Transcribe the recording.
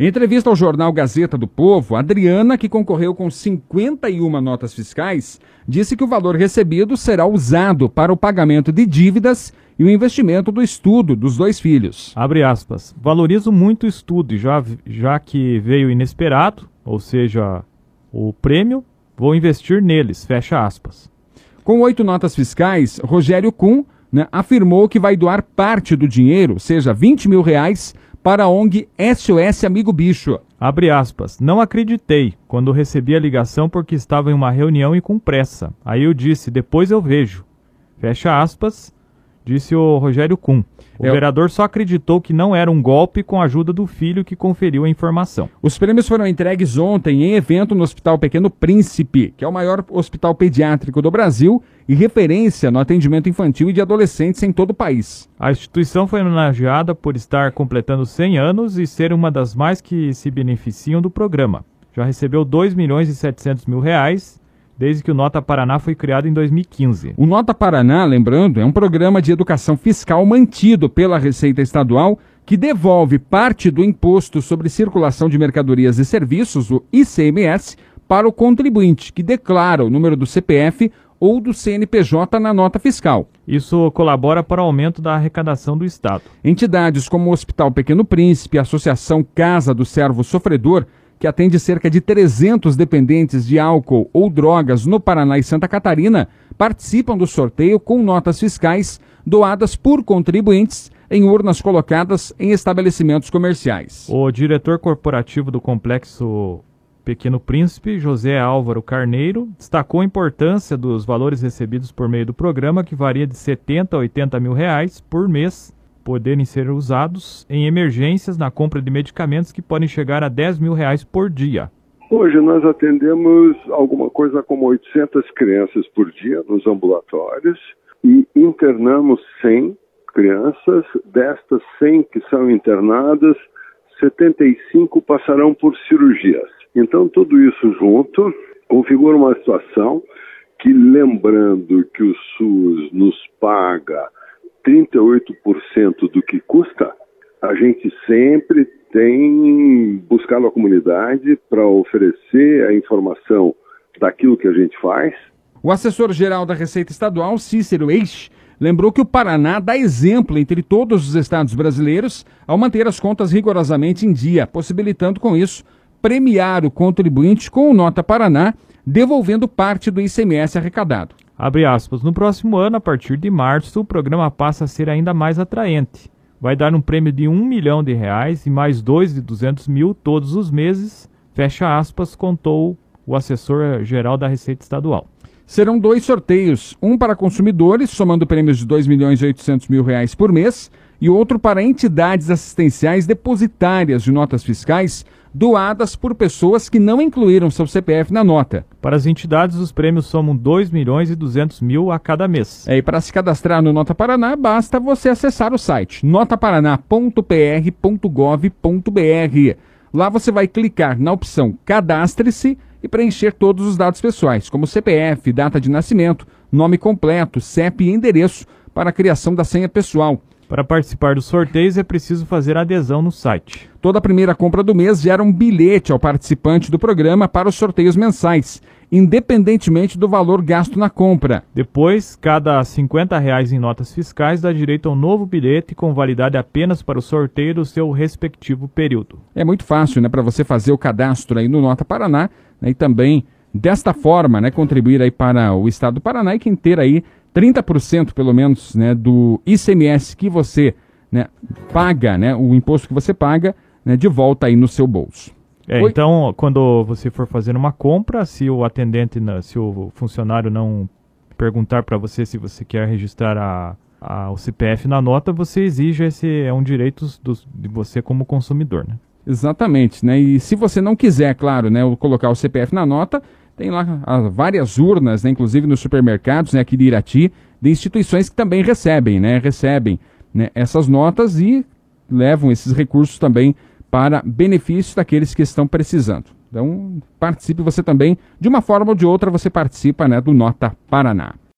Em entrevista ao jornal Gazeta do Povo, Adriana, que concorreu com 51 notas fiscais, disse que o valor recebido será usado para o pagamento de dívidas e o investimento do estudo dos dois filhos. Abre aspas. Valorizo muito o estudo, já, já que veio inesperado, ou seja, o prêmio, vou investir neles. Fecha aspas. Com oito notas fiscais, Rogério Kuhn né, afirmou que vai doar parte do dinheiro, seja 20 mil reais, para a ONG SOS Amigo Bicho. Abre aspas. Não acreditei quando recebi a ligação porque estava em uma reunião e com pressa. Aí eu disse, depois eu vejo. Fecha aspas, disse o Rogério Kuhn. O eu... vereador só acreditou que não era um golpe com a ajuda do filho que conferiu a informação. Os prêmios foram entregues ontem em evento no Hospital Pequeno Príncipe, que é o maior hospital pediátrico do Brasil e referência no atendimento infantil e de adolescentes em todo o país. A instituição foi homenageada por estar completando 100 anos e ser uma das mais que se beneficiam do programa. Já recebeu 2 milhões e 700 mil reais desde que o Nota Paraná foi criado em 2015. O Nota Paraná, lembrando, é um programa de educação fiscal mantido pela Receita Estadual que devolve parte do imposto sobre circulação de mercadorias e serviços, o ICMS, para o contribuinte que declara o número do CPF ou do CNPJ na nota fiscal. Isso colabora para o aumento da arrecadação do Estado. Entidades como o Hospital Pequeno Príncipe, a Associação Casa do Servo Sofredor que atende cerca de 300 dependentes de álcool ou drogas no Paraná e Santa Catarina, participam do sorteio com notas fiscais doadas por contribuintes em urnas colocadas em estabelecimentos comerciais. O diretor corporativo do complexo Pequeno Príncipe, José Álvaro Carneiro, destacou a importância dos valores recebidos por meio do programa, que varia de 70 a 80 mil reais por mês poderem ser usados em emergências na compra de medicamentos que podem chegar a 10 mil reais por dia. Hoje nós atendemos alguma coisa como 800 crianças por dia nos ambulatórios e internamos 100 crianças. Destas 100 que são internadas, 75 passarão por cirurgias. Tudo isso junto configura uma situação que, lembrando que o SUS nos paga 38% do que custa, a gente sempre tem buscado a comunidade para oferecer a informação daquilo que a gente faz. O assessor-geral da Receita Estadual, Cícero Eix, lembrou que o Paraná dá exemplo entre todos os estados brasileiros ao manter as contas rigorosamente em dia, possibilitando com isso premiar o contribuinte com o Nota Paraná, devolvendo parte do ICMS arrecadado. Abre aspas. No próximo ano, a partir de março, o programa passa a ser ainda mais atraente. Vai dar um prêmio de um milhão de reais e mais dois de 200 mil todos os meses. Fecha aspas, contou o assessor-geral da Receita Estadual. Serão dois sorteios, um para consumidores, somando prêmios de 2 milhões e 800 mil reais por mês, e outro para entidades assistenciais depositárias de notas fiscais doadas por pessoas que não incluíram seu CPF na nota. Para as entidades, os prêmios somam 2 milhões e 200 mil a cada mês. É, e para se cadastrar no Nota Paraná, basta você acessar o site notaparaná.pr.gov.br. Lá você vai clicar na opção Cadastre-se e preencher todos os dados pessoais, como CPF, data de nascimento, nome completo, CEP e endereço para a criação da senha pessoal. Para participar dos sorteios é preciso fazer adesão no site. Toda primeira compra do mês gera um bilhete ao participante do programa para os sorteios mensais, independentemente do valor gasto na compra. Depois, cada 50 reais em notas fiscais dá direito a um novo bilhete com validade apenas para o sorteio do seu respectivo período. É muito fácil, né, para você fazer o cadastro aí no Nota Paraná né, e também desta forma, né, contribuir aí para o Estado do Paraná e quem ter aí 30% pelo menos né, do ICMS que você né, paga, né, o imposto que você paga, né, de volta aí no seu bolso. É, então, quando você for fazer uma compra, se o atendente, se o funcionário não perguntar para você se você quer registrar a, a, o CPF na nota, você exige esse é um direito do, de você como consumidor, né? Exatamente, né? E se você não quiser, claro, né, colocar o CPF na nota, tem lá várias urnas, né, inclusive nos supermercados, né, aqui de Irati, de instituições que também recebem, né, recebem né, essas notas e levam esses recursos também para benefício daqueles que estão precisando. Então, participe você também, de uma forma ou de outra, você participa né, do Nota Paraná.